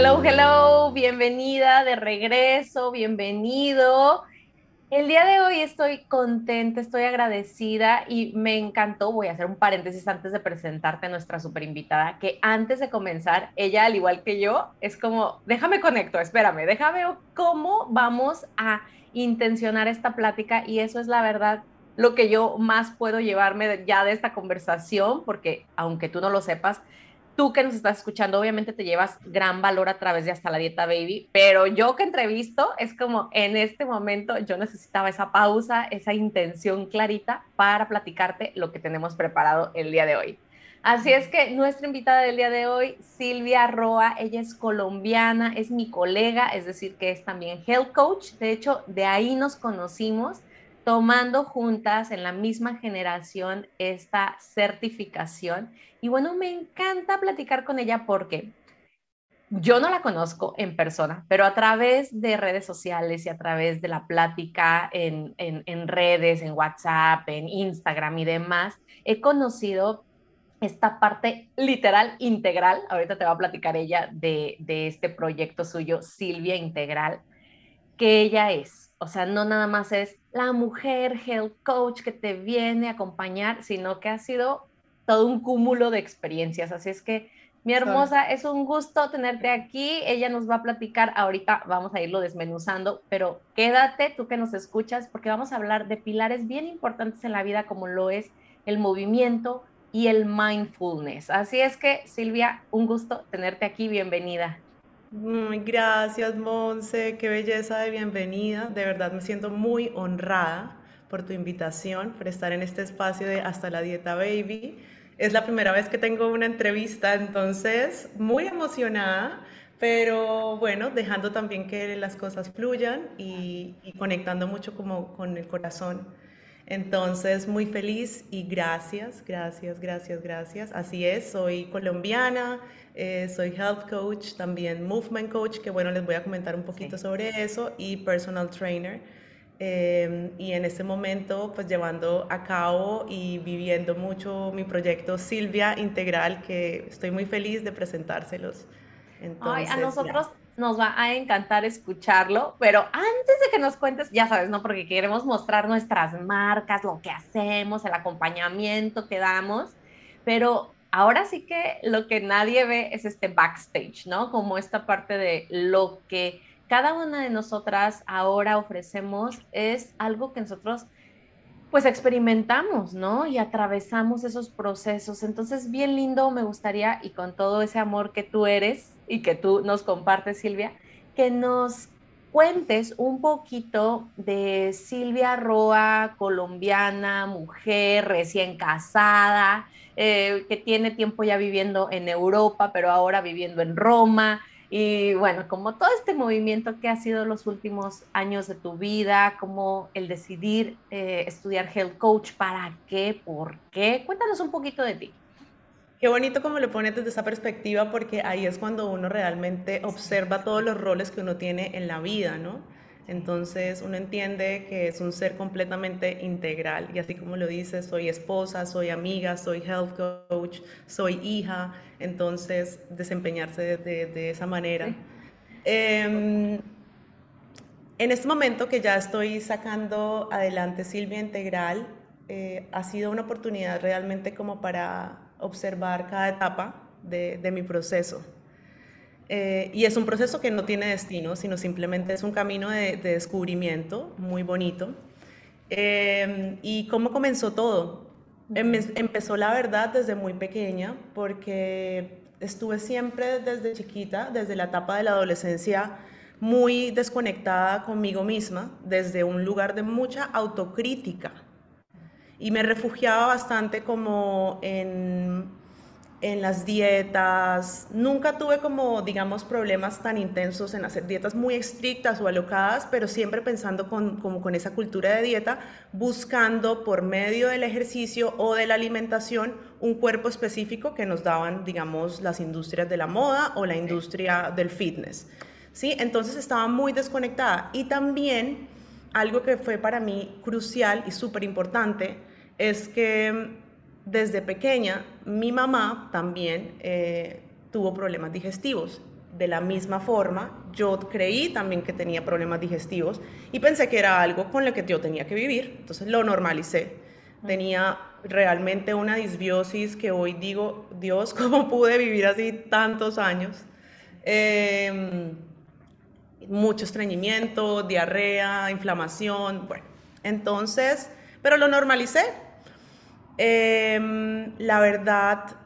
Hello, hello, bienvenida de regreso, bienvenido. El día de hoy estoy contenta, estoy agradecida y me encantó. Voy a hacer un paréntesis antes de presentarte a nuestra super invitada, que antes de comenzar, ella, al igual que yo, es como, déjame conecto, espérame, déjame cómo vamos a intencionar esta plática y eso es la verdad lo que yo más puedo llevarme ya de esta conversación, porque aunque tú no lo sepas, tú que nos estás escuchando, obviamente te llevas gran valor a través de Hasta la Dieta Baby, pero yo que entrevisto es como en este momento yo necesitaba esa pausa, esa intención clarita para platicarte lo que tenemos preparado el día de hoy. Así es que nuestra invitada del día de hoy, Silvia Roa, ella es colombiana, es mi colega, es decir, que es también health coach. De hecho, de ahí nos conocimos tomando juntas en la misma generación esta certificación. Y bueno, me encanta platicar con ella porque yo no la conozco en persona, pero a través de redes sociales y a través de la plática en, redes, en WhatsApp, en Instagram y demás, he conocido esta parte literal integral. Ahorita te va a platicar ella de, de este proyecto suyo, Silvia Integral, que ella es o sea, no nada más es la mujer health coach que te viene a acompañar, sino que ha sido todo un cúmulo de experiencias. Así es que, mi hermosa, es un gusto tenerte aquí. Ella nos va a platicar, ahorita vamos a irlo desmenuzando, pero quédate tú que nos escuchas porque vamos a hablar de pilares bien importantes en la vida como lo es el movimiento y el mindfulness. Así es que, Silvia, un gusto tenerte aquí. Bienvenida. Gracias, Monse, qué belleza de bienvenida. De verdad me siento muy honrada por tu invitación, por estar en este espacio de Hasta la Dieta Baby. Es la primera vez que tengo una entrevista, entonces muy emocionada, pero bueno, dejando también que las cosas fluyan y, conectando mucho como con el corazón. Entonces, muy feliz y gracias, gracias, gracias, gracias. Así es, soy colombiana, eh, soy health coach, también movement coach, que bueno, les voy a comentar un poquito sobre eso, y personal trainer. Em, y en este momento, pues llevando a cabo y viviendo mucho mi proyecto Silvia Integral, que estoy muy feliz de presentárselos. Entonces, Ay, a nosotros nos va a encantar escucharlo, pero antes de que nos cuentes, ya sabes, ¿no? Porque queremos mostrar nuestras marcas, lo que hacemos, el acompañamiento que damos, pero ahora sí que lo que nadie ve es este backstage, ¿no? Como esta parte de lo que cada una de nosotras ahora ofrecemos es algo que nosotros pues experimentamos, ¿no? Y atravesamos esos procesos. Entonces, bien lindo, me gustaría, y con todo ese amor que tú eres y que tú nos compartes, Silvia, que nos cuentes un poquito de Silvia Roa, colombiana, mujer, recién casada, eh, que tiene tiempo ya viviendo en Europa, pero ahora viviendo en Roma. Y bueno, como todo este movimiento que ha sido los últimos años de tu vida, como el decidir eh, estudiar Health Coach, ¿para qué? ¿Por qué? Cuéntanos un poquito de ti. Qué bonito como lo pones desde esa perspectiva, porque ahí es cuando uno realmente observa todos los roles que uno tiene en la vida, ¿no? Entonces uno entiende que es un ser completamente integral y así como lo dices, soy esposa, soy amiga, soy health coach, soy hija, entonces desempeñarse de, esa manera. Em, en este momento que ya estoy sacando adelante Silvia Integral, eh, ha sido una oportunidad realmente como para observar cada etapa de, mi proceso. Eh, y es un proceso que no tiene destino, sino simplemente es un camino de, descubrimiento muy bonito. Eh, ¿Y cómo comenzó todo? Em, empezó la verdad desde muy pequeña, porque estuve siempre desde chiquita, desde la etapa de la adolescencia, muy desconectada conmigo misma, desde un lugar de mucha autocrítica y me refugiaba bastante como en, en las dietas. Nunca tuve como, digamos, problemas tan intensos en hacer dietas muy estrictas o alocadas, pero siempre pensando con, como con esa cultura de dieta, buscando por medio del ejercicio o de la alimentación un cuerpo específico que nos daban, digamos, las industrias de la moda o la industria del fitness. ¿Sí? Entonces estaba muy desconectada. Y también algo que fue para mí crucial y súper importante es que desde pequeña, mi mamá también eh, tuvo problemas digestivos. De la misma forma, yo creí también que tenía problemas digestivos y pensé que era algo con lo que yo tenía que vivir. Entonces lo normalicé. Tenía realmente una disbiosis que hoy digo, Dios, ¿cómo pude vivir así tantos años? Em, mucho estreñimiento, diarrea, inflamación, bueno. Entonces, pero lo normalicé, Em, la verdad,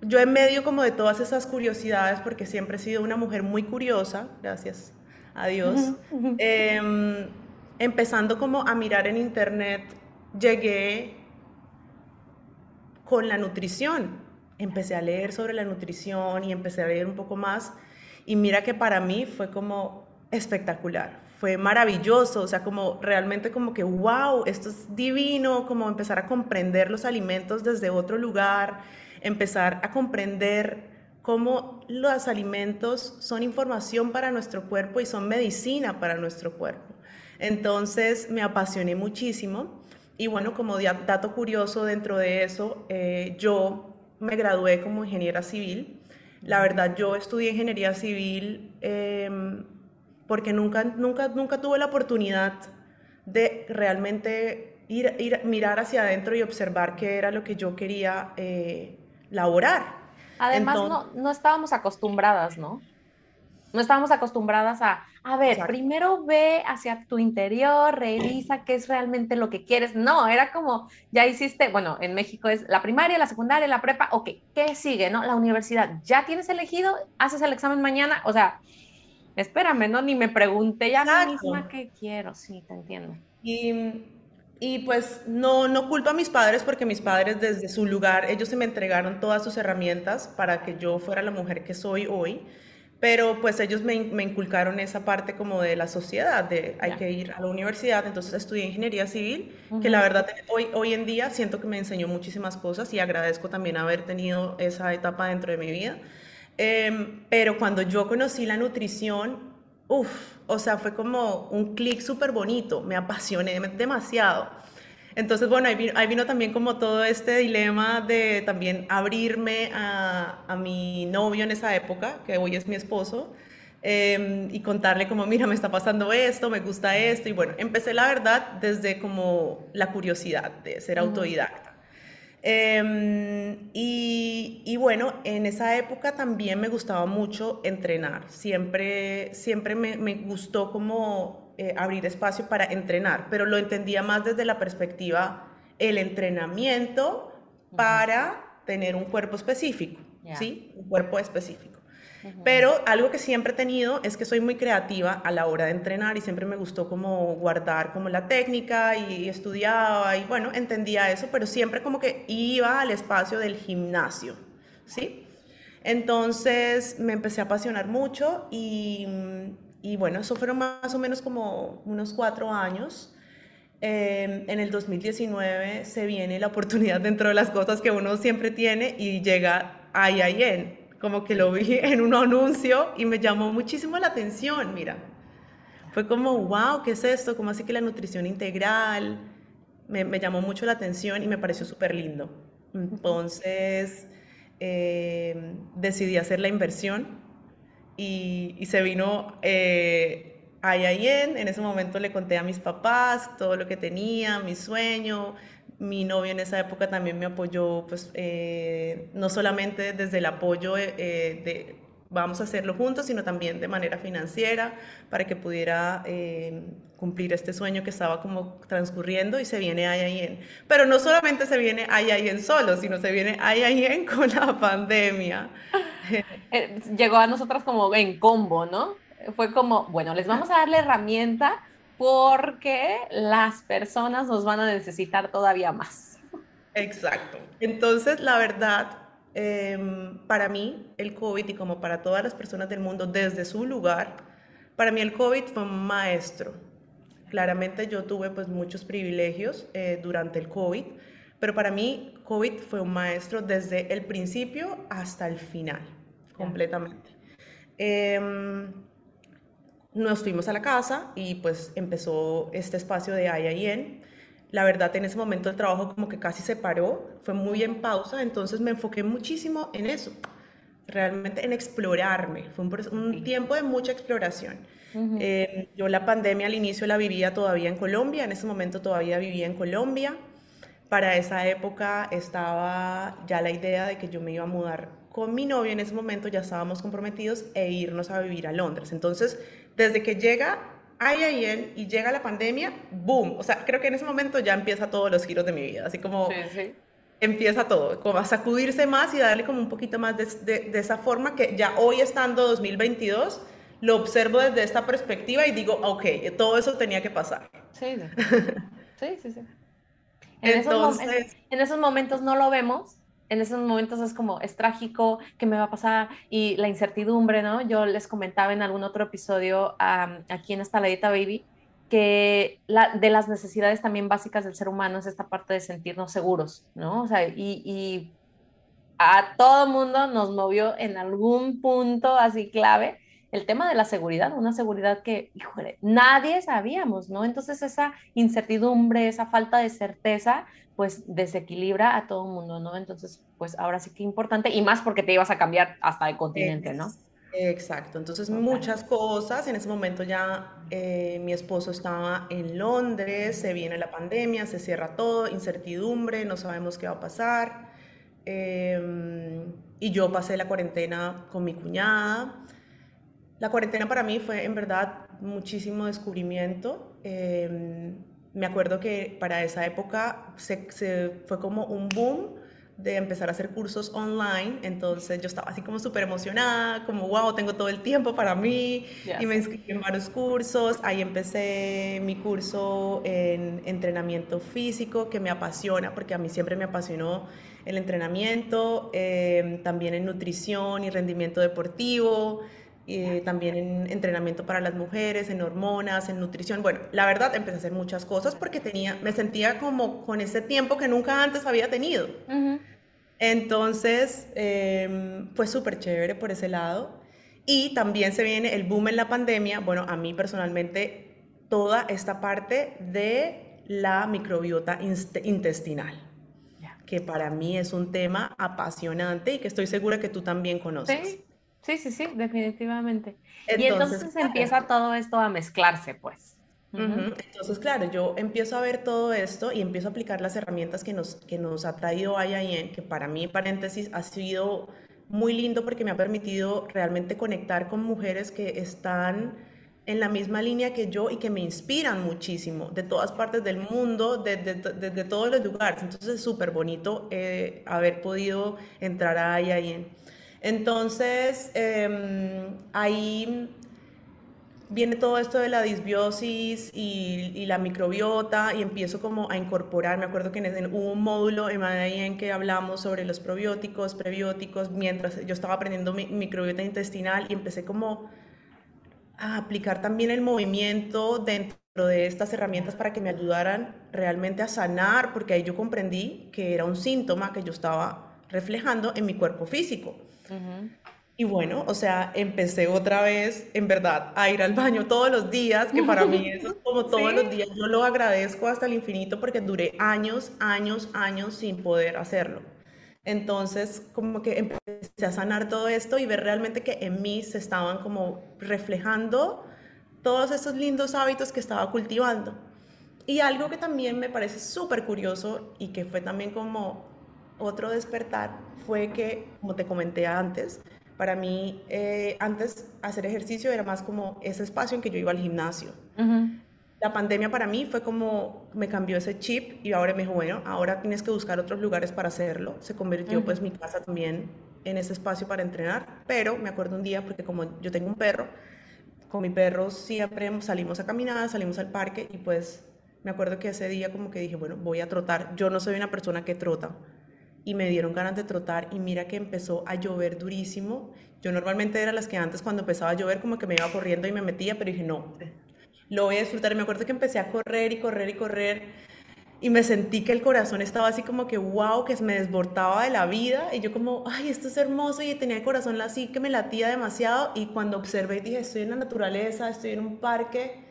yo en medio como de todas esas curiosidades, porque siempre he sido una mujer muy curiosa, gracias a Dios, em, empezando como a mirar en internet, llegué con la nutrición. Empecé a leer sobre la nutrición y empecé a leer un poco más. Y mira que para mí fue como espectacular fue maravilloso, o sea, como realmente como que, wow, esto es divino, como empezar a comprender los alimentos desde otro lugar, empezar a comprender cómo los alimentos son información para nuestro cuerpo y son medicina para nuestro cuerpo. Entonces me apasioné muchísimo y bueno, como dato curioso dentro de eso, eh, yo me gradué como ingeniera civil. La verdad, yo estudié ingeniería civil. Eh, porque nunca, nunca, nunca tuve la oportunidad de realmente ir, ir mirar hacia adentro y observar qué era lo que yo quería eh, laborar. Además, no, no estábamos acostumbradas, ¿no? No estábamos acostumbradas a, a ver, primero ve hacia tu interior, revisa qué es realmente lo que quieres. No, era como, ya hiciste, bueno, en México es la primaria, la secundaria, la prepa, ok, ¿qué sigue? ¿No? La universidad, ¿ya tienes elegido? ¿Haces el examen mañana? O sea, espérame, ¿no? Ni me pregunté ya a mí misma qué quiero, sí, te entiendo. Y, y, pues no, no culpo a mis padres porque mis padres desde su lugar, ellos se me entregaron todas sus herramientas para que yo fuera la mujer que soy hoy, pero pues ellos me, me inculcaron esa parte como de la sociedad, de hay que ir a la universidad, entonces estudié ingeniería civil, que la verdad hoy, hoy en día siento que me enseñó muchísimas cosas y agradezco también haber tenido esa etapa dentro de mi vida. Em, pero cuando yo conocí la nutrición, uff, o sea, fue como un clic súper bonito, me apasioné demasiado. Entonces, bueno, ahí vino, también como todo este dilema de también abrirme a, a, mi novio en esa época, que hoy es mi esposo, em, y contarle como, mira, me está pasando esto, me gusta esto, y bueno, empecé la verdad desde como la curiosidad de ser autodidacta. Em, y, bueno, en esa época también me gustaba mucho entrenar. Siempre, siempre me, gustó como eh, abrir espacio para entrenar, pero lo entendía más desde la perspectiva el entrenamiento para tener un cuerpo específico, ¿sí? Un cuerpo específico. Pero algo que siempre he tenido es que soy muy creativa a la hora de entrenar y siempre me gustó como guardar como la técnica y estudiaba y bueno, entendía eso, pero siempre como que iba al espacio del gimnasio, ¿sí? Entonces me empecé a apasionar mucho y, y bueno, eso fueron más o menos como unos cuatro años. Eh, en el 2019 se viene la oportunidad dentro de las cosas que uno siempre tiene y llega IIN, como que lo vi en un anuncio y me llamó muchísimo la atención, mira. Fue como, wow, ¿qué es esto? ¿Cómo así que la nutrición integral? Me, me llamó mucho la atención y me pareció súper lindo. Entonces, eh, decidí hacer la inversión y, y se vino eh, a IIN. En ese momento le conté a mis papás todo lo que tenía, mi sueño, mi novio en esa época también me apoyó, pues eh, no solamente desde el apoyo eh, de vamos a hacerlo juntos, sino también de manera financiera para que pudiera eh, cumplir este sueño que estaba como transcurriendo y se viene IIN. Pero no solamente se viene IIN solo, sino se viene IIN con la pandemia. Llegó a nosotras como en combo, ¿no? Fue como, bueno, les vamos a dar la herramienta porque las personas nos van a necesitar todavía más. Exacto. Entonces, la verdad, em, para mí, el COVID y como para todas las personas del mundo desde su lugar, para mí el COVID fue un maestro. Claramente yo tuve pues muchos privilegios eh, durante el COVID, pero para mí COVID fue un maestro desde el principio hasta el final, completamente. Em, nos fuimos a la casa y pues empezó este espacio de IIN la verdad, en ese momento el trabajo como que casi se paró, fue muy en pausa, entonces me enfoqué muchísimo en eso, realmente en explorarme. Fue un, tiempo de mucha exploración. Eh, yo la pandemia al inicio la vivía todavía en Colombia, en ese momento todavía vivía en Colombia. Para esa época estaba ya la idea de que yo me iba a mudar con mi novio, en ese momento ya estábamos comprometidos e irnos a vivir a Londres. Entonces, desde que llega IIN y llega la pandemia, boom. O sea, creo que en ese momento ya empieza todos los giros de mi vida, así como empieza todo, como a sacudirse más y darle como un poquito más de, de, esa forma que ya hoy estando 2022 lo observo desde esta perspectiva y digo, ok, todo eso tenía que pasar. Sí, sí, sí. sí. En, Entonces, esos en esos momentos no lo vemos, en esos momentos es como, es trágico, ¿qué me va a pasar? Y la incertidumbre, ¿no? Yo les comentaba en algún otro episodio aquí en esta Ladita Baby que la, de las necesidades también básicas del ser humano es esta parte de sentirnos seguros, ¿no? O sea, y, y a todo mundo nos movió en algún punto así clave el tema de la seguridad, una seguridad que, híjole, nadie sabíamos, ¿no? Entonces esa incertidumbre, esa falta de certeza, pues desequilibra a todo el mundo, ¿no? Entonces, pues ahora sí que importante, y más porque te ibas a cambiar hasta de continente, ¿no? Exacto, entonces muchas cosas, en ese momento ya eh, mi esposo estaba en Londres, se viene la pandemia, se cierra todo, incertidumbre, no sabemos qué va a pasar, em, y yo pasé la cuarentena con mi cuñada, la cuarentena para mí fue en verdad muchísimo descubrimiento. Em, me acuerdo que para esa época se, fue como un boom de empezar a hacer cursos online, entonces yo estaba así como súper emocionada, como wow, tengo todo el tiempo para mí, y me inscribí en varios cursos, ahí empecé mi curso en entrenamiento físico, que me apasiona, porque a mí siempre me apasionó el entrenamiento, em, también en nutrición y rendimiento deportivo, también en entrenamiento para las mujeres, en hormonas, en nutrición. Bueno, la verdad empecé a hacer muchas cosas porque tenía, me sentía como con ese tiempo que nunca antes había tenido. Entonces, eh, fue súper chévere por ese lado. Y también se viene el boom en la pandemia. Bueno, a mí personalmente, toda esta parte de la microbiota intestinal, que para mí es un tema apasionante y que estoy segura que tú también conoces. ¿Sí? Sí, sí, sí, definitivamente. y entonces empieza todo esto a mezclarse, pues. Entonces, claro, yo empiezo a ver todo esto y empiezo a aplicar las herramientas que nos, que nos ha traído IIN, que para mí, paréntesis, ha sido muy lindo porque me ha permitido realmente conectar con mujeres que están en la misma línea que yo y que me inspiran muchísimo de todas partes del mundo, desde de, todos los lugares. Entonces es súper bonito eh, haber podido entrar a IIN. Entonces, em, ahí viene todo esto de la disbiosis y, la microbiota y empiezo como a incorporar, me acuerdo que en, hubo un módulo en en que hablamos sobre los probióticos, prebióticos, mientras yo estaba aprendiendo mi, microbiota intestinal y empecé como a aplicar también el movimiento dentro de estas herramientas para que me ayudaran realmente a sanar, porque ahí yo comprendí que era un síntoma que yo estaba reflejando en mi cuerpo físico. Y bueno, o sea, empecé otra vez, en verdad, a ir al baño todos los días, que para mí eso es como todos los días. Yo lo agradezco hasta el infinito porque duré años, años, años sin poder hacerlo. Entonces, como que empecé a sanar todo esto y ver realmente que en mí se estaban como reflejando todos esos lindos hábitos que estaba cultivando. Y algo que también me parece súper curioso y que fue también como otro despertar fue que, como te comenté antes, para mí eh, antes hacer ejercicio era más como ese espacio en que yo iba al gimnasio. La pandemia para mí fue como me cambió ese chip y ahora me dijo, bueno, ahora tienes que buscar otros lugares para hacerlo. Se convirtió pues mi casa también en ese espacio para entrenar, pero me acuerdo un día porque como yo tengo un perro, con mi perro siempre salimos a caminar, salimos al parque y pues Me acuerdo que ese día como que dije, bueno, voy a trotar. Yo no soy una persona que trota. Y me dieron ganas de trotar y mira que empezó a llover durísimo. Yo normalmente era las que antes cuando empezaba a llover como que me iba corriendo y me metía, pero dije, no, lo voy a disfrutar. Y me acuerdo que empecé a correr y correr y correr y me sentí que el corazón estaba así como que wow, que me desbordaba de la vida y yo como, ay, esto es hermoso y tenía el corazón así que me latía demasiado y cuando observé dije, estoy en la naturaleza, estoy en un parque,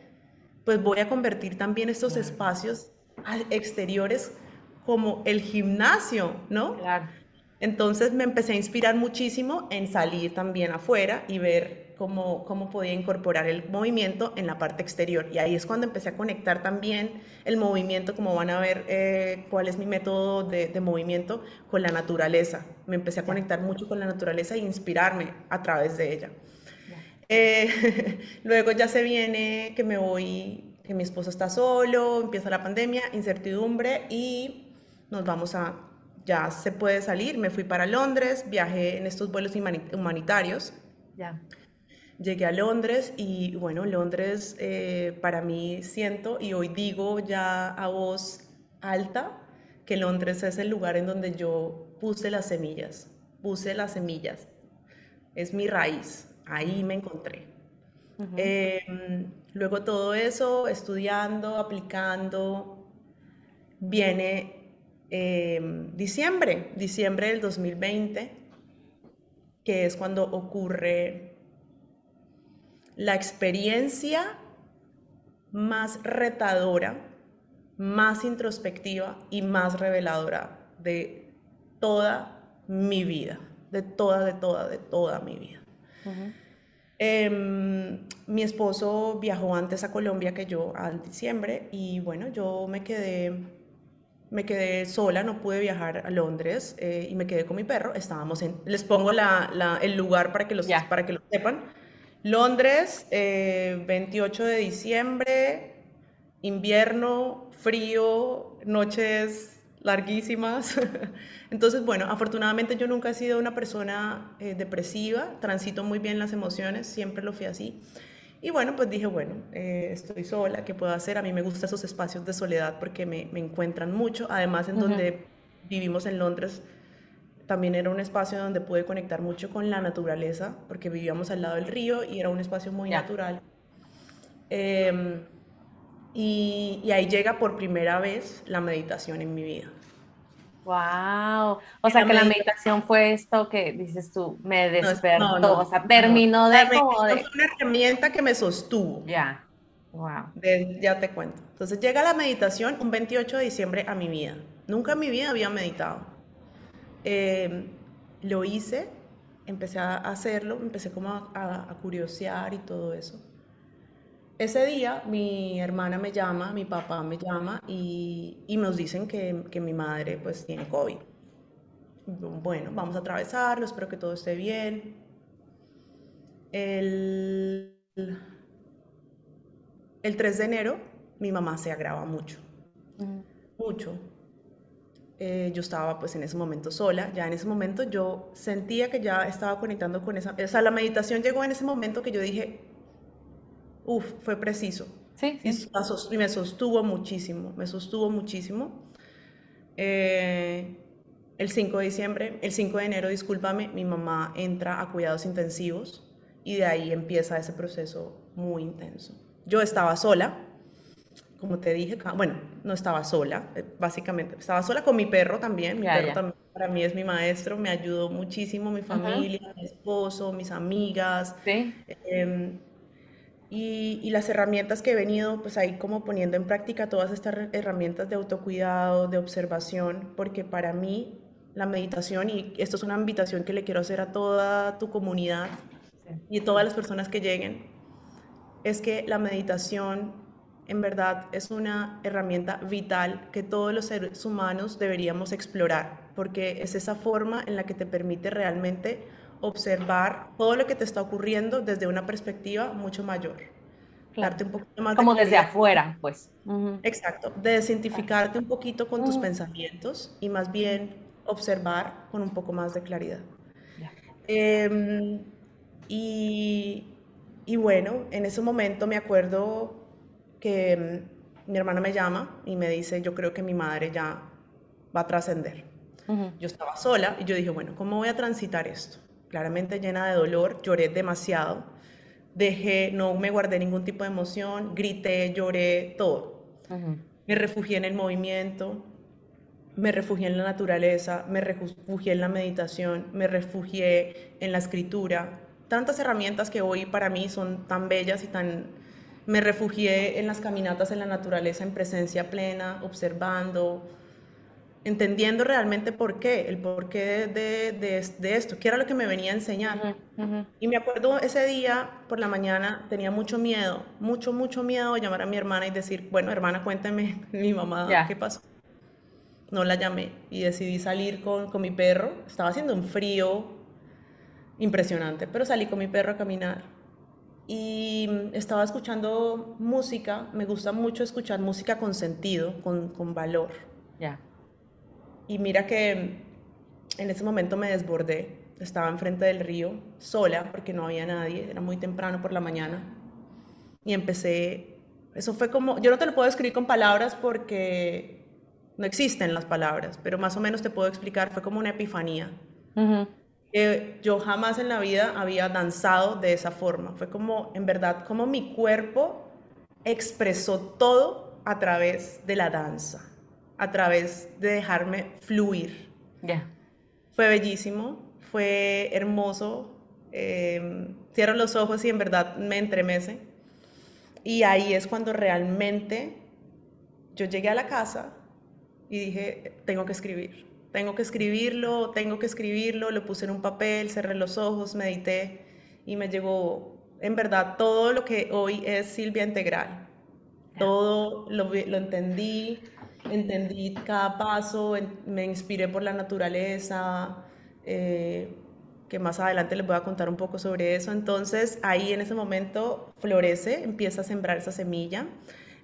pues voy a convertir también estos espacios exteriores como el gimnasio, ¿no? Claro. Entonces me empecé a inspirar muchísimo en salir también afuera y ver cómo, cómo podía incorporar el movimiento en la parte exterior. Y ahí es cuando empecé a conectar también el movimiento, como van a ver eh, cuál es mi método de, de, movimiento, con la naturaleza. Me empecé a conectar mucho con la naturaleza e inspirarme a través de ella. Eh, luego ya se viene que me voy, que mi esposo está solo, empieza la pandemia, incertidumbre y nos vamos a ya se puede salir. Me fui para Londres, viajé en estos vuelos humanitarios. Ya. Llegué a Londres y bueno, Londres eh, para mí siento y hoy digo ya a voz alta que Londres es el lugar en donde yo puse las semillas, puse las semillas. Es mi raíz, ahí me encontré. Em, luego todo eso, estudiando, aplicando, viene Em, diciembre, diciembre del 2020, que es cuando ocurre la experiencia más retadora, más introspectiva y más reveladora de toda mi vida, de toda, de toda, de toda mi vida. Em, mi esposo viajó antes a Colombia que yo, al diciembre, y bueno, yo me quedé me quedé sola, no pude viajar a Londres eh, y me quedé con mi perro. Estábamos en, les pongo la, el lugar para que, los, para que lo sepan. Londres, 28 eh, de diciembre, invierno, frío, noches larguísimas. Entonces, bueno, afortunadamente yo nunca he sido una persona eh, depresiva, transito muy bien las emociones, siempre lo fui así. Y bueno, pues dije, bueno, eh, estoy sola, ¿qué puedo hacer? A mí me gustan esos espacios de soledad porque me, me encuentran mucho. Además, en donde vivimos en Londres, también era un espacio donde pude conectar mucho con la naturaleza, porque vivíamos al lado del río y era un espacio muy natural. Em, y, y ahí llega por primera vez la meditación en mi vida. Wow, o sea que la meditación fue esto que dices tú, me despertó, o sea, terminó de como de... Fue una herramienta que me sostuvo. Ya, wow. ya te cuento. Entonces llega la meditación un 28 de diciembre a mi vida. Nunca en mi vida había meditado. Em, lo hice, empecé a hacerlo, empecé como a, a curiosear y todo eso. Ese día mi hermana me llama, mi papá me llama y, nos dicen que, mi madre pues tiene COVID. Bueno, vamos a atravesarlo, espero que todo esté bien. El, el 3 de enero mi mamá se agrava mucho, mucho. Eh, yo estaba pues en ese momento sola, ya en ese momento yo sentía que ya estaba conectando con esa, o sea, la meditación llegó en ese momento que yo dije, Uf, fue preciso. Sí, Y me sostuvo muchísimo, me sostuvo muchísimo. Eh, el 5 de diciembre, el 5 de enero, discúlpame, mi mamá entra a cuidados intensivos y de ahí empieza ese proceso muy intenso. Yo estaba sola, como te dije, bueno, no estaba sola, eh, básicamente, estaba sola con mi perro también, mi perro también para mí es mi maestro, me ayudó muchísimo, mi familia, mi esposo, mis amigas. ¿Sí? Em, y, las herramientas que he venido pues ahí como poniendo en práctica todas estas herramientas de autocuidado, de observación, porque para mí la meditación, y esto es una invitación que le quiero hacer a toda tu comunidad y a todas las personas que lleguen, es que la meditación en verdad es una herramienta vital que todos los seres humanos deberíamos explorar, porque es esa forma en la que te permite realmente observar todo lo que te está ocurriendo desde una perspectiva mucho mayor. Darte un poquito más Como desde afuera, pues. Exacto, de un poquito con tus pensamientos y más bien observar con un poco más de claridad. Em, y, y, bueno, en ese momento me acuerdo que mi hermana me llama y me dice, yo creo que mi madre ya va a trascender. Yo estaba sola y yo dije, bueno, ¿cómo voy a transitar esto? Claramente llena de dolor, lloré demasiado, dejé, no me guardé ningún tipo de emoción, grité, lloré, todo. Me refugié en el movimiento, me refugié en la naturaleza, me refugié en la meditación, me refugié en la escritura. Tantas herramientas que hoy para mí son tan bellas y tan... Me refugié en las caminatas en la naturaleza en presencia plena, observando, entendiendo realmente por qué, el porqué de, de, esto, qué era lo que me venía a enseñar. Y me acuerdo ese día por la mañana, tenía mucho miedo, mucho, mucho miedo de llamar a mi hermana y decir, bueno, hermana, cuénteme, mi mamá, ¿qué pasó? No la llamé y decidí salir con, con mi perro. Estaba haciendo un frío impresionante, pero salí con mi perro a caminar y estaba escuchando música. Me gusta mucho escuchar música con sentido, con, con valor. Ya. Y mira que en ese momento me desbordé. Estaba enfrente del río, sola, porque no había nadie, era muy temprano por la mañana. Y empecé, eso fue como, yo no te lo puedo escribir con palabras porque no existen las palabras, pero más o menos te puedo explicar, fue como una epifanía. yo jamás en la vida había danzado de esa forma. Fue como, en verdad, como mi cuerpo expresó todo a través de la danza a través de dejarme fluir. Ya. Fue bellísimo, fue hermoso. Em, cierro los ojos y en verdad me entremece. Y ahí es cuando realmente yo llegué a la casa y dije, tengo que escribir, tengo que escribirlo, tengo que escribirlo, lo puse en un papel, cerré los ojos, medité y me llegó en verdad todo lo que hoy es Silvia Integral. Todo lo, lo entendí, entendí cada paso, me inspiré por la naturaleza, eh, que más adelante les voy a contar un poco sobre eso. Entonces ahí en ese momento florece, empieza a sembrar esa semilla.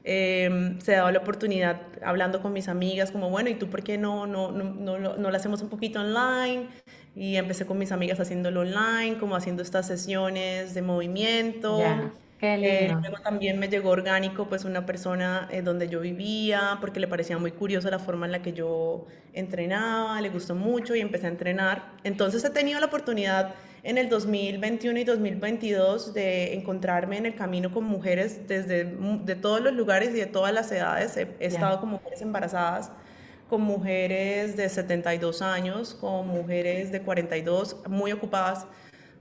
Em, se daba la oportunidad hablando con mis amigas, como bueno, ¿y tú por qué no, no, no, no, no lo hacemos un poquito online? Y empecé con mis amigas haciéndolo online, como haciendo estas sesiones de movimiento. Eh, luego también me llegó orgánico, pues una persona eh, donde yo vivía, porque le parecía muy curiosa la forma en la que yo entrenaba, le gustó mucho y empecé a entrenar. Entonces he tenido la oportunidad en el 2021 y 2022 de encontrarme en el camino con mujeres desde de todos los lugares y de todas las edades. He, estado con mujeres embarazadas, con mujeres de 72 años, con mujeres de 42, muy ocupadas.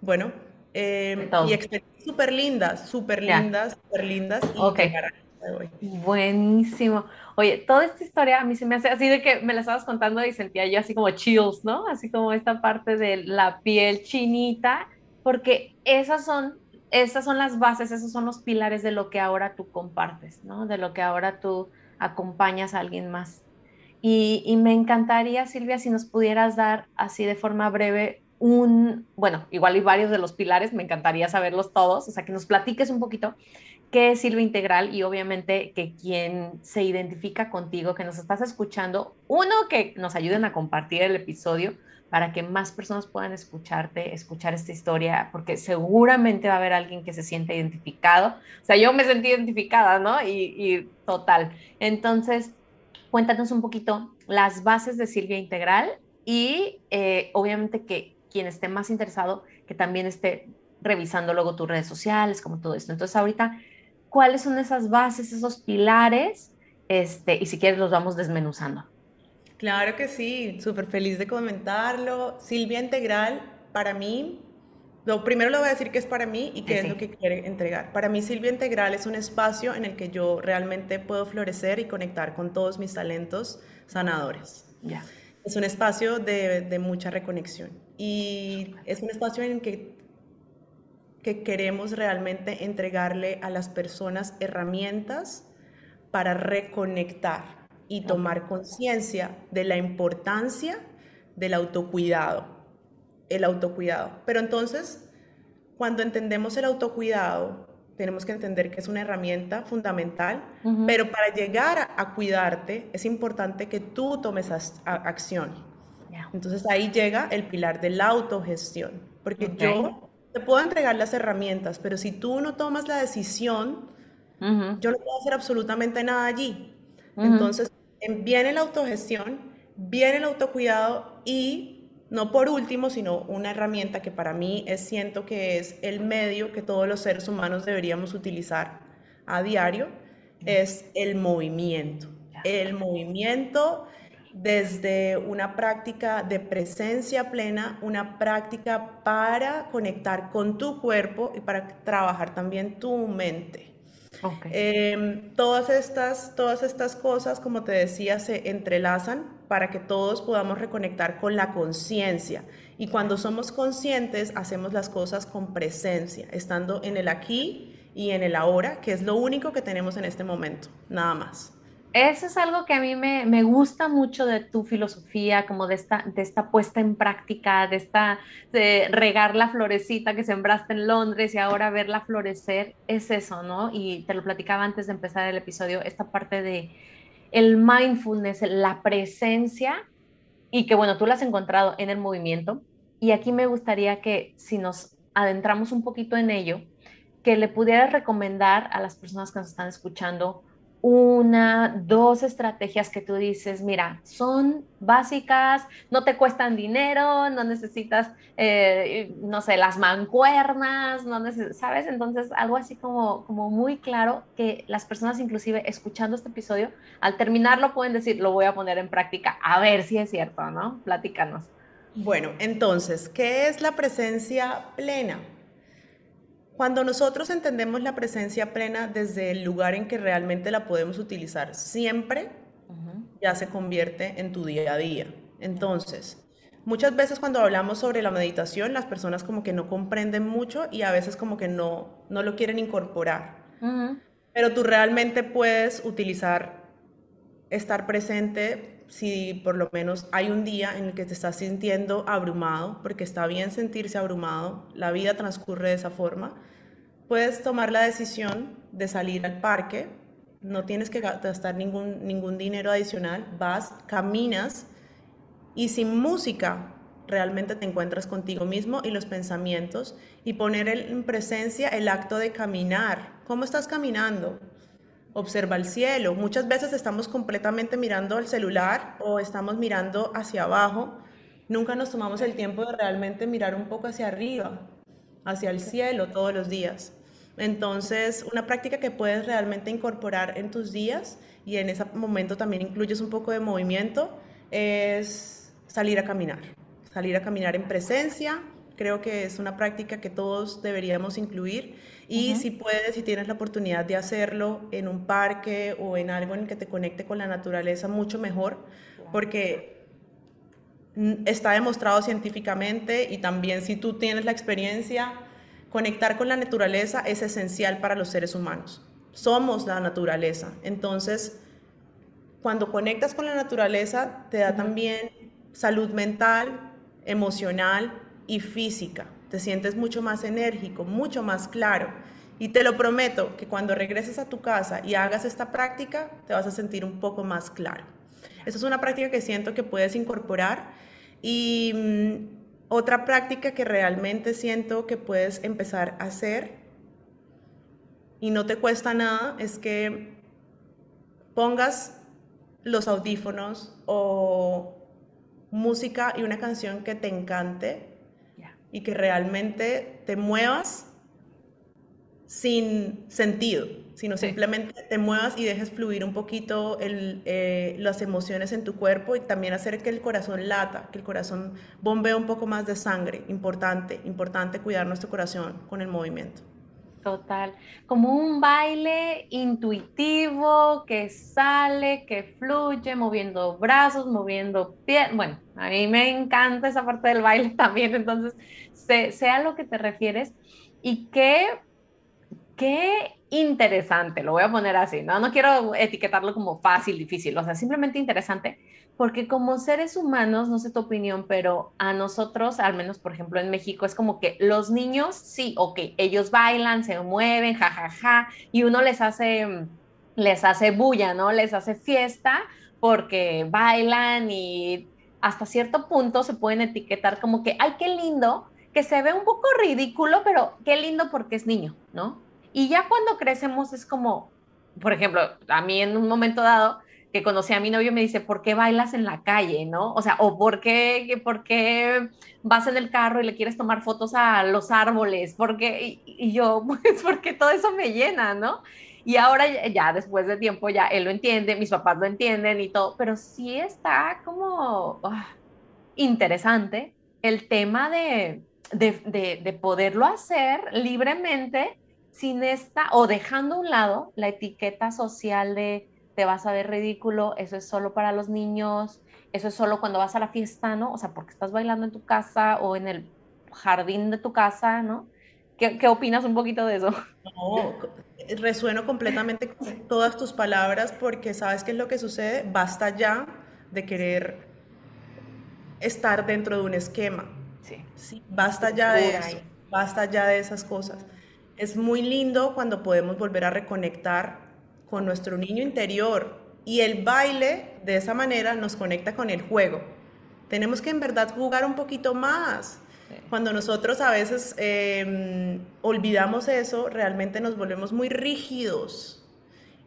Bueno, eh, y experiencias súper lindas, súper lindas, súper lindas. Buenísimo. Oye, toda esta historia a mí se me hace así de que me la estabas contando y sentía yo así como chills, ¿no? Así como esta parte de la piel chinita, porque esas son, esas son las bases, esos son los pilares de lo que ahora tú compartes, ¿no? De lo que ahora tú acompañas a alguien más. Y, y me encantaría, Silvia, si nos pudieras dar así de forma breve un, bueno, igual y varios de los pilares, me encantaría saberlos todos, o sea, que nos platiques un poquito qué es Silva Integral y obviamente que quien se identifica contigo, que nos estás escuchando, uno, que nos ayuden a compartir el episodio para que más personas puedan escucharte, escuchar esta historia, porque seguramente va a haber alguien que se siente identificado. O sea, yo me sentí identificada, ¿no? Y, y total. Entonces, cuéntanos un poquito las bases de Silvia Integral y eh, obviamente que quien esté más interesado, que también esté revisando luego tus redes sociales, como todo esto. Entonces, ahorita, ¿cuáles son esas bases, esos pilares? Este, y si quieres, los vamos desmenuzando. Claro que sí, súper feliz de comentarlo. Silvia Integral, para mí, lo primero lo voy a decir que es para mí y qué es lo que quiere entregar. Para mí, Silvia Integral es un espacio en el que yo realmente puedo florecer y conectar con todos mis talentos sanadores. Ya. Es un espacio de, de mucha reconexión y es un espacio en que, que queremos realmente entregarle a las personas herramientas para reconectar y tomar conciencia de la importancia del autocuidado. El autocuidado. Pero entonces, cuando entendemos el autocuidado, tenemos que entender que es una herramienta fundamental, pero para llegar a, cuidarte es importante que tú tomes acción. Entonces ahí llega el pilar de la autogestión, porque yo te puedo entregar las herramientas, pero si tú no tomas la decisión yo no puedo hacer absolutamente nada allí. Entonces, viene la autogestión, viene el autocuidado y no por último, sino una herramienta que para mí es, siento que es el medio que todos los seres humanos deberíamos utilizar a diario, es el movimiento. El movimiento desde una práctica de presencia plena, una práctica para conectar con tu cuerpo y para trabajar también tu mente. Em, todas, estas, todas estas cosas, como te decía, se entrelazan para que todos podamos reconectar con la conciencia. Y cuando somos conscientes, hacemos las cosas con presencia, estando en el aquí y en el ahora, que es lo único que tenemos en este momento, nada más. Eso es algo que a mí me, me, gusta mucho de tu filosofía, como de esta, de esta puesta en práctica, de esta de regar la florecita que sembraste en Londres y ahora verla florecer, es eso, ¿no? Y te lo platicaba antes de empezar el episodio, esta parte de el mindfulness, la presencia, y que bueno, tú la has encontrado en el movimiento. Y aquí me gustaría que si nos adentramos un poquito en ello, que le pudieras recomendar a las personas que nos están escuchando una, dos estrategias que tú dices, mira, son básicas, no te cuestan dinero, no necesitas, eh, no sé, las mancuernas, no ¿sabes? Entonces, algo así como, como muy claro que las personas inclusive escuchando este episodio, al terminarlo pueden decir, lo voy a poner en práctica, a ver si es cierto, ¿no? Platícanos. Bueno, entonces, ¿qué es la presencia plena? Cuando nosotros entendemos la presencia plena desde el lugar en que realmente la podemos utilizar siempre, ya se convierte en tu día a día. Entonces, muchas veces cuando hablamos sobre la meditación, las personas como que no comprenden mucho y a veces como que no, no lo quieren incorporar. Pero tú realmente puedes utilizar, estar presente si por lo menos hay un día en el que te estás sintiendo abrumado, porque está bien sentirse abrumado, la vida transcurre de esa forma, puedes tomar la decisión de salir al parque, no tienes que gastar ningún, ningún dinero adicional, vas, caminas y sin música realmente te encuentras contigo mismo y los pensamientos y poner en presencia el acto de caminar. ¿Cómo estás caminando? Observa el cielo. Muchas veces estamos completamente mirando al celular o estamos mirando hacia abajo. Nunca nos tomamos el tiempo de realmente mirar un poco hacia arriba, hacia el cielo todos los días. Entonces, una práctica que puedes realmente incorporar en tus días y en ese momento también incluyes un poco de movimiento es salir a caminar. Salir a caminar en presencia, creo que es una práctica que todos deberíamos incluir y si puedes, si tienes la oportunidad de hacerlo en un parque o en algo en el que te conecte con la naturaleza, mucho mejor, porque está demostrado científicamente y también si tú tienes la experiencia, Conectar con la naturaleza es esencial para los seres humanos. Somos la naturaleza. Entonces, cuando conectas con la naturaleza, te da también salud mental, emocional y física. Te sientes mucho más enérgico, mucho más claro. Y te lo prometo que cuando regreses a tu casa y hagas esta práctica, te vas a sentir un poco más claro. Esa es una práctica que siento que puedes incorporar y mm, otra práctica que realmente siento que puedes empezar a hacer y no te cuesta nada es que pongas los audífonos o música y una canción que te encante y que realmente te muevas sin sentido sino simplemente te muevas y dejes fluir un poquito eh, las emociones en tu cuerpo y también hacer que el corazón lata, que el corazón bombee un poco más de sangre. Importante, importante cuidar nuestro corazón con el movimiento. Total, como un baile intuitivo que sale, que fluye, moviendo brazos, moviendo pies. Bueno, a mí me encanta esa parte del baile también, entonces, sea lo que te refieres. Y qué, qué interesante, lo voy a poner así, ¿no? No quiero etiquetarlo como fácil, difícil, o sea, simplemente interesante, porque como seres humanos, no sé tu opinión, pero a nosotros, al menos por ejemplo en México, es como que los niños, sí, ok, ellos bailan, se mueven, jajaja, ja, ja, y uno les hace, les hace bulla, ¿no? Les hace fiesta porque bailan y hasta cierto punto se pueden etiquetar como que, ay, qué lindo, que se ve un poco ridículo, pero qué lindo porque es niño, ¿no? Y ya cuando crecemos es como, por ejemplo, a mí en un momento dado, que conocí a mi novio me dice, ¿por qué bailas en la calle? ¿No? O sea, o ¿por qué, por qué vas en el carro y le quieres tomar fotos a los árboles? Porque, y, yo, pues porque todo eso me llena, ¿no? Y ahora ya después de tiempo ya él lo entiende, mis papás lo entienden y todo, pero sí está como ah, interesante el tema de, de, de, poderlo hacer libremente sin esta o dejando a un lado la etiqueta social de te vas a ver ridículo, eso es solo para los niños, eso es solo cuando vas a la fiesta, ¿no? O sea, porque estás bailando en tu casa o en el jardín de tu casa, ¿no? ¿Qué, qué opinas un poquito de eso? No, resueno completamente con todas tus palabras porque sabes qué es lo que sucede. Basta ya de querer estar dentro de un esquema. Sí. sí basta ya de eso. Basta ya de esas cosas. Es muy lindo cuando podemos volver a reconectar con nuestro niño interior y el baile de esa manera nos conecta con el juego. Tenemos que en verdad jugar un poquito más. Cuando nosotros a veces em, olvidamos eso, realmente nos volvemos muy rígidos,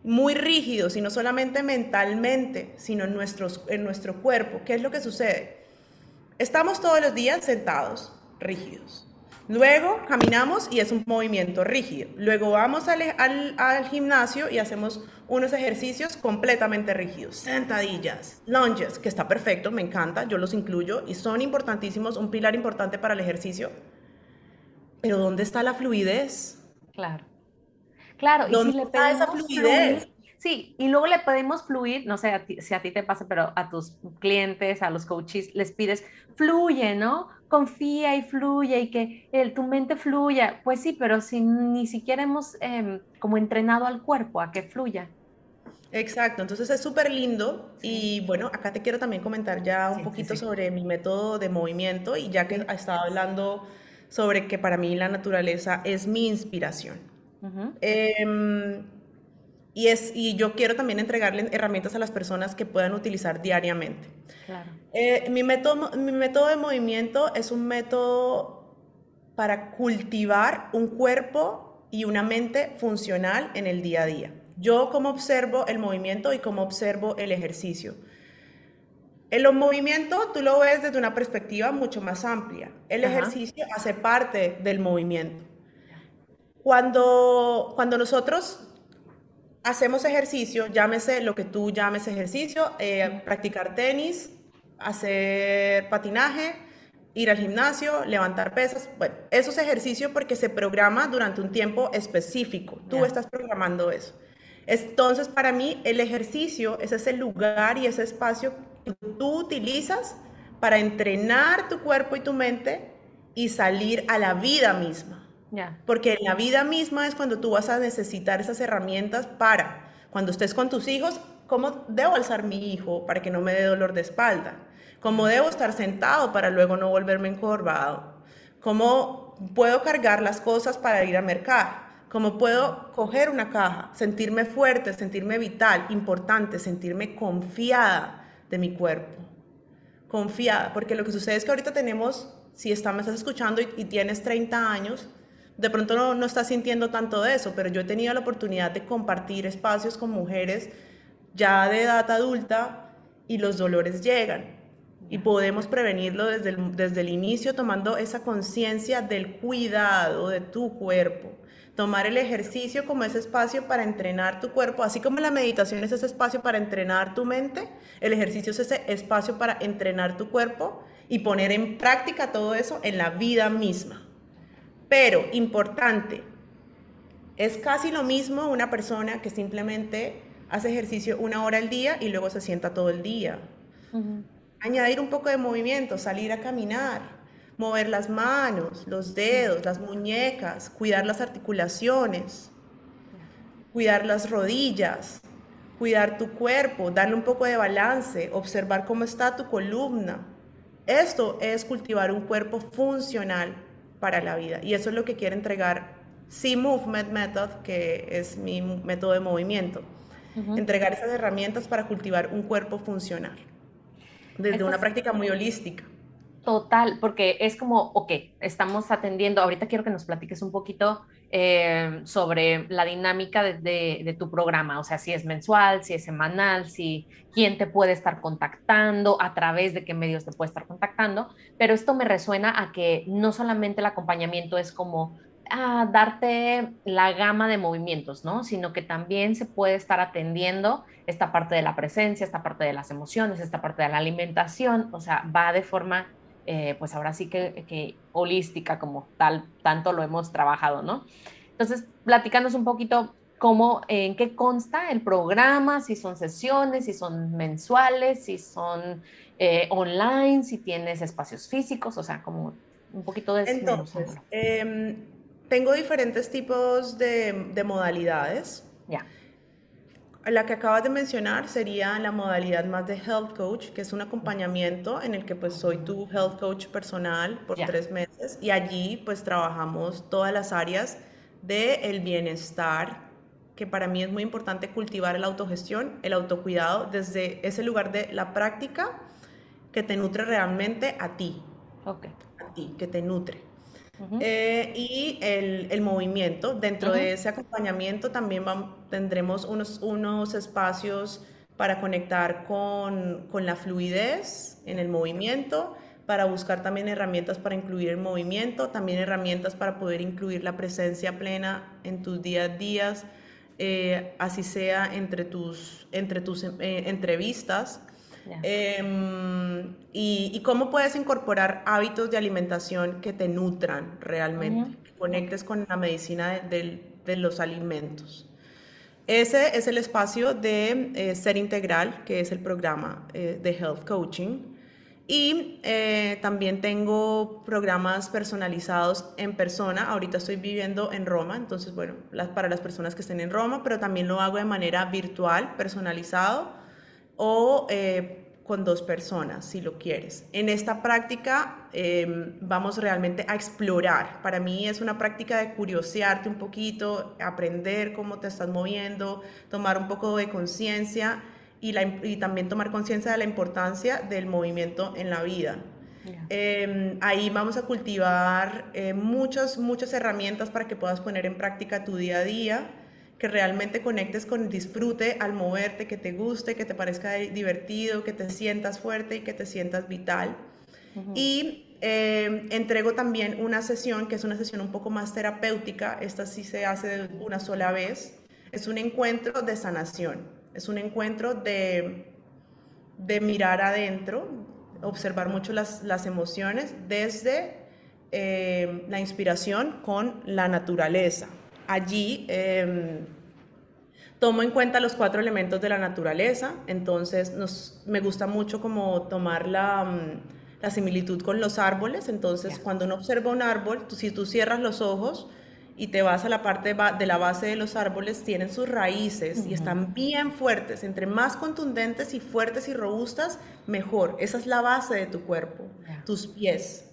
muy rígidos, y no solamente mentalmente, sino en, nuestros, en nuestro cuerpo. ¿Qué es lo que sucede? Estamos todos los días sentados, rígidos. Luego caminamos y es un movimiento rígido. Luego vamos al, al, gimnasio y hacemos unos ejercicios completamente rígidos. Sentadillas, lunges, que está perfecto, me encanta, yo los incluyo y son importantísimos, un pilar importante para el ejercicio. Pero ¿dónde está la fluidez? Claro. Claro, ¿Dónde y si está esa fluidez? Sí, y luego le podemos fluir, no sé si a ti te pasa, pero a tus clientes, a los coaches, les pides, fluye, ¿no? Confía y fluye y que el, tu mente fluya. Pues sí, pero si ni siquiera hemos em, como entrenado al cuerpo a que fluya. Exacto, entonces es súper lindo y bueno, acá te quiero también comentar ya un poquito sobre mi método de movimiento y ya que estado hablando sobre que para mí la naturaleza es mi inspiración. Y, es, y yo quiero también entregarle herramientas a las personas que puedan utilizar diariamente. Eh, mi, método, mi método de movimiento es un método para cultivar un cuerpo y una mente funcional en el día a día. Yo como observo el movimiento y como observo el ejercicio. El movimiento tú lo ves desde una perspectiva mucho más amplia. El ejercicio hace parte del movimiento. Cuando, cuando nosotros hacemos ejercicio, llámese lo que tú llames ejercicio, eh, practicar tenis, hacer patinaje, ir al gimnasio, levantar pesas. Bueno, eso es ejercicio porque se programa durante un tiempo específico. Tú estás programando eso. Entonces, para mí, el ejercicio es ese lugar y ese espacio que tú utilizas para entrenar tu cuerpo y tu mente y salir a la vida misma. Porque en la vida misma es cuando tú vas a necesitar esas herramientas para, cuando estés con tus hijos, ¿cómo debo alzar mi hijo para que no me dé dolor de espalda? ¿Cómo debo estar sentado para luego no volverme encorvado? ¿Cómo puedo cargar las cosas para ir a mercar? ¿Cómo puedo coger una caja, sentirme fuerte, sentirme vital, importante, sentirme confiada de mi cuerpo? Confiada, porque lo que sucede es que ahorita tenemos, si estás escuchando y, y tienes 30 años, de pronto no, no estás sintiendo tanto de eso, pero yo he tenido la oportunidad de compartir espacios con mujeres ya de edad adulta y los dolores llegan. Y podemos prevenirlo desde el, desde el inicio tomando esa conciencia del cuidado de tu cuerpo. Tomar el ejercicio como ese espacio para entrenar tu cuerpo, así como la meditación es ese espacio para entrenar tu mente, el ejercicio es ese espacio para entrenar tu cuerpo y poner en práctica todo eso en la vida misma. Pero, importante, es casi lo mismo una persona que simplemente hace ejercicio una hora al día y luego se sienta todo el día. Añadir un poco de movimiento, salir a caminar, mover las manos, los dedos, las muñecas, cuidar las articulaciones, cuidar las rodillas, cuidar tu cuerpo, darle un poco de balance, observar cómo está tu columna. Esto es cultivar un cuerpo funcional para la vida. Y eso es lo que quiere entregar C-Movement Method, que es mi método de movimiento. Entregar esas herramientas para cultivar un cuerpo funcional, desde una práctica muy holística. Total, porque es como, ok, estamos atendiendo, ahorita quiero que nos platiques un poquito eh, sobre la dinámica de, tu programa, o sea, si es mensual, si es semanal, si quién te puede estar contactando, a través de qué medios te puede estar contactando, pero esto me resuena a que no solamente el acompañamiento es como a darte la gama de movimientos, ¿no? Sino que también se puede estar atendiendo esta parte de la presencia, esta parte de las emociones, esta parte de la alimentación, o sea, va de forma, eh, pues ahora sí que, holística como tal, tanto lo hemos trabajado, ¿no? Entonces, platicándonos un poquito cómo, en qué consta el programa, si son sesiones, si son mensuales, si son eh, online, si tienes espacios físicos, o sea, como un poquito de... Entonces, tengo diferentes tipos de, modalidades. Ya. La que acabas de mencionar sería la modalidad más de health coach, que es un acompañamiento en el que pues soy tu health coach personal por tres meses y allí pues trabajamos todas las áreas del el bienestar, que para mí es muy importante cultivar la autogestión, el autocuidado desde ese lugar de la práctica que te nutre realmente a ti. Ok. A ti, que te nutre. Eh, y el, movimiento. Dentro de ese acompañamiento también tendremos unos, unos espacios para conectar con, con, la fluidez en el movimiento, para buscar también herramientas para incluir el movimiento, también herramientas para poder incluir la presencia plena en tus días a días, eh, así sea entre tus, entre tus eh, entrevistas Em, y, cómo puedes incorporar hábitos de alimentación que te nutran realmente, que conectes con la medicina de, los alimentos. Ese es el espacio de eh, Ser Integral, que es el programa eh, de Health Coaching. Y eh, también tengo programas personalizados en persona. Ahorita estoy viviendo en Roma, entonces, bueno, para las personas que estén en Roma, pero también lo hago de manera virtual, personalizado o eh, con dos personas, si lo quieres. En esta práctica em, vamos realmente a explorar. Para mí es una práctica de curiosearte un poquito, aprender cómo te estás moviendo, tomar un poco de conciencia y, también tomar conciencia de la importancia del movimiento en la vida. Em, ahí vamos a cultivar eh, muchas, muchas herramientas para que puedas poner en práctica tu día a día que realmente conectes con el disfrute al moverte, que te guste, que te parezca divertido, que te sientas fuerte y que te sientas vital. Y eh, entrego también una sesión que es una sesión un poco más terapéutica, esta sí se hace una sola vez, es un encuentro de sanación, es un encuentro de, de mirar adentro, observar mucho las, las emociones desde eh, la inspiración con la naturaleza allí em, tomo en cuenta los cuatro elementos de la naturaleza, entonces me gusta mucho como tomar la, mm, similitud con los árboles, entonces cuando uno observa un árbol, si tú cierras los ojos y te vas a la parte de la base de los árboles, tienen sus raíces y están bien fuertes, entre más contundentes y fuertes y robustas, mejor, esa es la base de tu cuerpo, tus pies.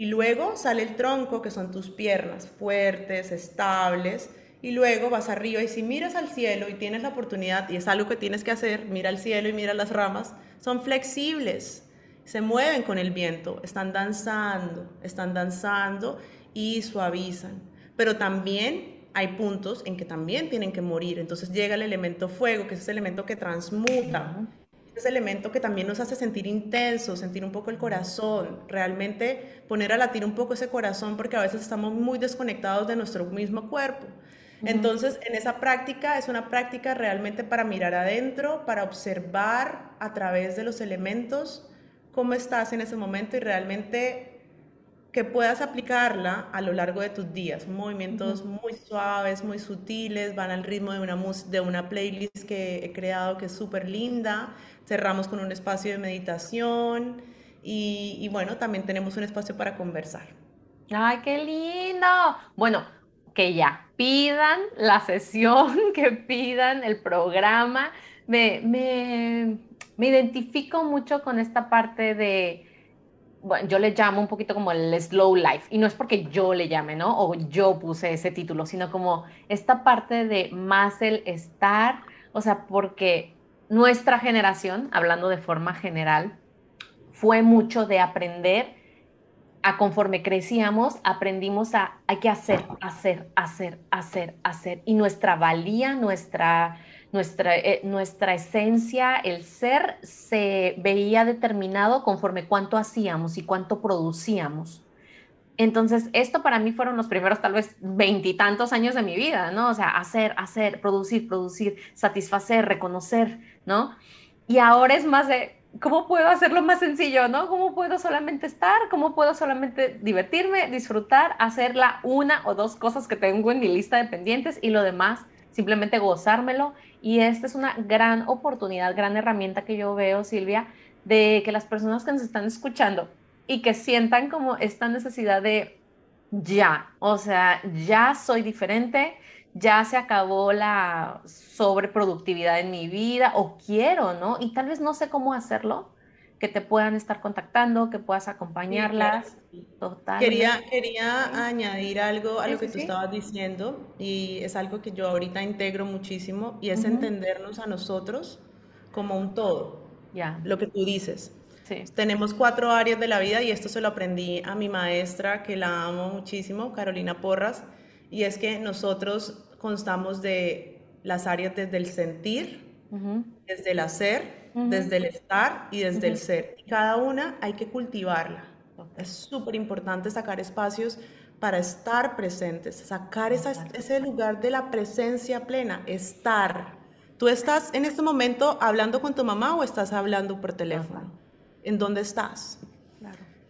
Y luego sale el tronco, que son tus piernas fuertes, estables. Y luego vas arriba y si miras al cielo y tienes la oportunidad, y es algo que tienes que hacer, mira al cielo y mira las ramas, son flexibles, se mueven con el viento, están danzando, están danzando y suavizan. Pero también hay puntos en que también tienen que morir. Entonces llega el elemento fuego, que es ese elemento que transmuta, ese elemento que también nos hace sentir intenso, sentir un poco el corazón, realmente poner a latir un poco ese corazón porque a veces estamos muy desconectados de nuestro mismo cuerpo. Entonces, en esa práctica es una práctica realmente para mirar adentro, para observar a través de los elementos cómo estás en ese momento y realmente que puedas aplicarla a lo largo de tus días. Movimientos muy suaves, muy sutiles, van al ritmo de una, de una playlist que he creado que es súper linda. Cerramos con un espacio de meditación y, bueno, también tenemos un espacio para conversar. ¡Ay, qué lindo! Bueno, que ya pidan la sesión, que pidan el programa. me, me identifico mucho con esta parte de bueno, yo le llamo un poquito como el slow life, y no es porque yo le llame, ¿no? O yo puse ese título, sino como esta parte de más el estar, o sea, porque nuestra generación, hablando de forma general, fue mucho de aprender a conforme crecíamos, aprendimos a hay que hacer, hacer, hacer, hacer, hacer. Y nuestra valía, nuestra, nuestra, eh, nuestra esencia, el ser, se veía determinado conforme cuánto hacíamos y cuánto producíamos. Entonces, esto para mí fueron los primeros tal vez veintitantos años de mi vida, ¿no? O sea, hacer, hacer, producir, producir, satisfacer, reconocer, ¿no? Y ahora es más de, ¿cómo puedo hacerlo más sencillo, no? ¿Cómo puedo solamente estar? ¿Cómo puedo solamente divertirme, disfrutar, hacer la una o dos cosas que tengo en mi lista de pendientes y lo demás simplemente gozármelo? Y esta es una gran oportunidad, gran herramienta que yo veo, Silvia, de que las personas que nos están escuchando y que sientan como esta necesidad de ya, o sea, ya soy diferente, ya se acabó la sobreproductividad en mi vida o quiero, ¿no? Y tal vez no sé cómo hacerlo, que te puedan estar contactando, que puedas acompañarlas. Quería, quería añadir algo a lo que tú estabas diciendo y es algo que yo ahorita integro muchísimo y es entendernos a nosotros como un todo. Ya. Lo que tú dices. Tenemos cuatro áreas de la vida y esto se lo aprendí a mi maestra, que la amo muchísimo, Carolina Porras y es que nosotros constamos de las áreas desde el sentir, desde el hacer, desde el estar y desde el ser. cada una hay que cultivarla. Es súper importante sacar espacios para estar presentes, sacar ese lugar de la presencia plena, estar. ¿Tú estás en este momento hablando con tu mamá o estás hablando por teléfono? ¿En dónde estás?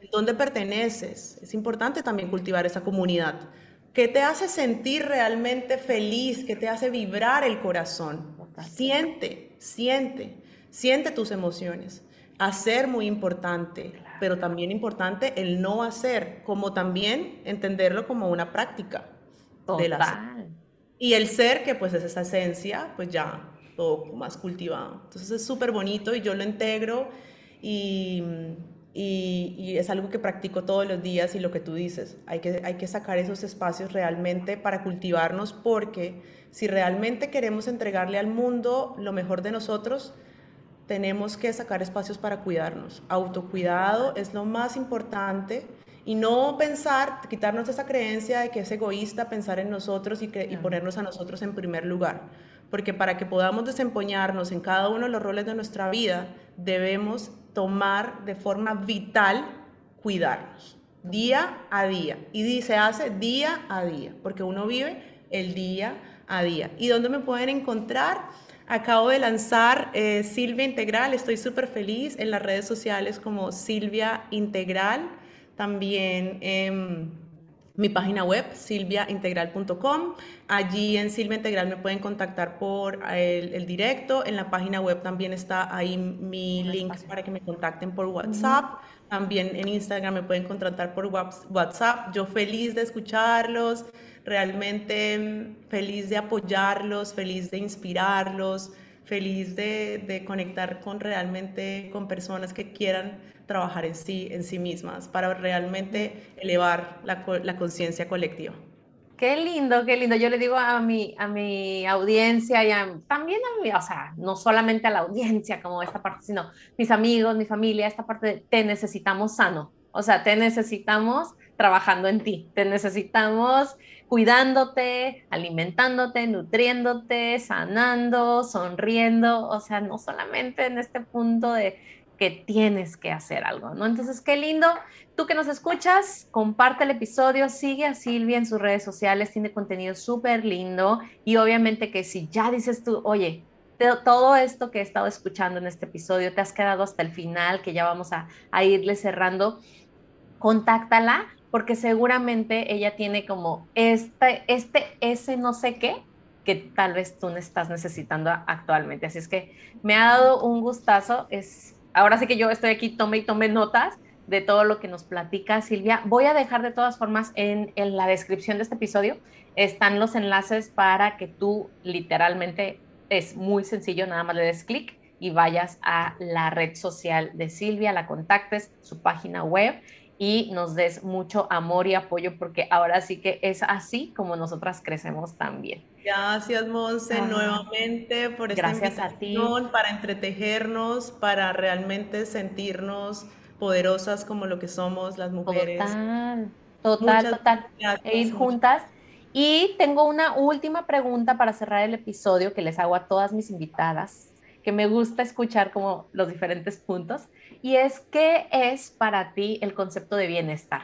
¿En dónde perteneces? Es importante también cultivar esa comunidad. ¿Qué te hace sentir realmente feliz? ¿Qué te hace vibrar el corazón? Siente, siente, siente tus emociones. Hacer muy importante, pero también importante el no hacer, como también entenderlo como una práctica del hacer. Y el ser, que pues es esa esencia, pues ya todo más cultivado. Entonces es súper bonito y yo lo integro y y, es algo que practico todos los días y lo que tú dices, hay que, hay que sacar esos espacios realmente para cultivarnos porque si realmente queremos entregarle al mundo lo mejor de nosotros, tenemos que sacar espacios para cuidarnos. Autocuidado es lo más importante y no pensar, quitarnos esa creencia de que es egoísta pensar en nosotros y, y ponernos a nosotros en primer lugar. Porque para que podamos desempeñarnos en cada uno de los roles de nuestra vida, debemos tomar de forma vital cuidarnos día a día. Y se hace día a día, porque uno vive el día a día. ¿Y dónde me pueden encontrar? Acabo de lanzar eh, Silvia Integral, estoy súper feliz en las redes sociales como Silvia Integral, también en mi página web silviaintegral.com. Allí en Silvia Integral me pueden contactar por el, directo. En la página web también está ahí mi link para que me contacten por WhatsApp. También en Instagram me pueden contactar por WhatsApp. Yo feliz de escucharlos, realmente feliz de apoyarlos, feliz de inspirarlos, feliz de, de conectar con realmente con personas que quieran trabajar en sí, en sí mismas, para realmente elevar la, la conciencia colectiva. Qué lindo, qué lindo. Yo le digo a mi, a mi audiencia y también a mi, o sea, no solamente a la audiencia como esta parte, sino mis amigos, mi familia, esta parte de te necesitamos sano. O sea, te necesitamos trabajando en ti, te necesitamos cuidándote, alimentándote, nutriéndote, sanando, sonriendo, o sea, no solamente en este punto de que tienes que hacer algo, ¿no? Entonces, qué lindo. Tú que nos escuchas, comparte el episodio, sigue a Silvia en sus redes sociales, tiene contenido súper lindo y obviamente que si ya dices tú, oye, todo esto que he estado escuchando en este episodio, te has quedado hasta el final, que ya vamos a, a irle cerrando, contáctala porque seguramente ella tiene como este, este, ese no sé qué que tal vez tú estás necesitando actualmente. Así es que me ha dado un gustazo, es ahora sí que yo estoy aquí, tome y tome notas de todo lo que nos platica Silvia. Voy a dejar de todas formas en, la descripción de este episodio, están los enlaces para que tú literalmente, es muy sencillo, nada más le des clic y vayas a la red social de Silvia, la contactes, su página web y nos des mucho amor y apoyo porque ahora sí que es así como nosotras crecemos también. Gracias, Monse, nuevamente por esta Gracias a ti. para entretejernos, para realmente sentirnos poderosas como lo que somos las mujeres. Total, total, total. e ir juntas. Y tengo una última pregunta para cerrar el episodio que les hago a todas mis invitadas, que me gusta escuchar como los diferentes puntos, y es ¿qué es para ti el concepto de bienestar?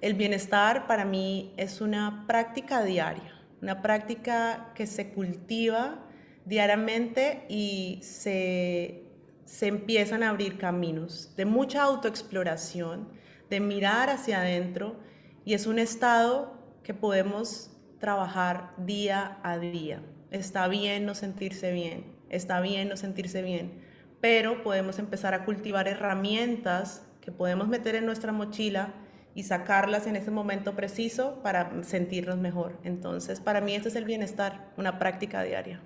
El bienestar para mí es una práctica diaria, una práctica que se cultiva diariamente y se, se empiezan a abrir caminos de mucha autoexploración, de mirar hacia adentro y es un estado que podemos trabajar día a día. Está bien no sentirse bien, está bien no sentirse bien, pero podemos empezar a cultivar herramientas que podemos meter en nuestra mochila y sacarlas en ese momento preciso para sentirnos mejor. Entonces, para mí este es el bienestar, una práctica diaria.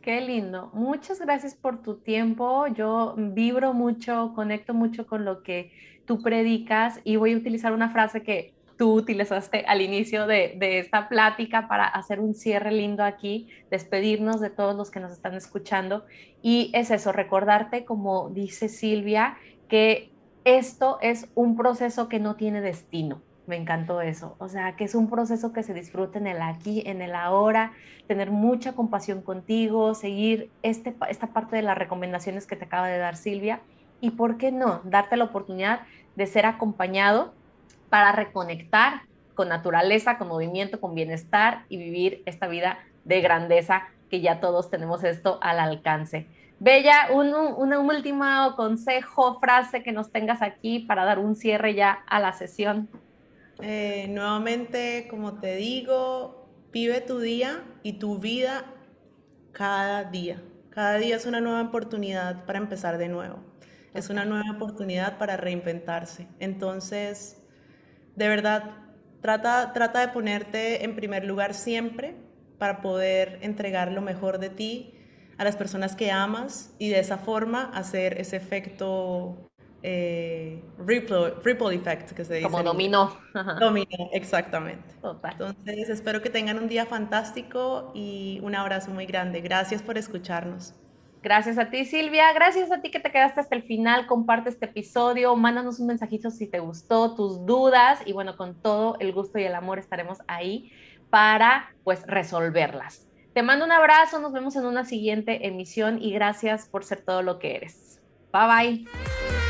Qué lindo. Muchas gracias por tu tiempo. Yo vibro mucho, conecto mucho con lo que tú predicas y voy a utilizar una frase que tú utilizaste al inicio de, esta plática para hacer un cierre lindo aquí, despedirnos de todos los que nos están escuchando. Y es eso, recordarte, como dice Silvia, que esto es un proceso que no tiene destino. Me encantó eso. O sea, que es un proceso que se disfruta en el aquí, en el ahora, tener mucha compasión contigo, seguir este, esta parte de las recomendaciones que te acaba de dar Silvia. Y por qué no, darte la oportunidad de ser acompañado para reconectar con naturaleza, con movimiento, con bienestar y vivir esta vida de grandeza que ya todos tenemos esto al alcance. Bella, un, último consejo, frase que nos tengas aquí para dar un cierre ya a la sesión. Eh, nuevamente, como te digo, vive tu día y tu vida cada día. Cada día es una nueva oportunidad para empezar de nuevo. Es una nueva oportunidad para reinventarse. Entonces, de verdad, trata, trata de ponerte en primer lugar siempre para poder entregar lo mejor de ti a las personas que amas y de esa forma hacer ese efecto eh, ripple, ripple, effect que se dice. Como dominó. Dominó, exactamente. Entonces, espero que tengan un día fantástico y un abrazo muy grande. Gracias por escucharnos. Gracias a ti, Silvia. Gracias a ti que te quedaste hasta el final. Comparte este episodio. Mándanos un mensajito si te gustó, tus dudas. Y bueno, con todo el gusto y el amor estaremos ahí para pues resolverlas. Te mando un abrazo. Nos vemos en una siguiente emisión y gracias por ser todo lo que eres. Bye bye.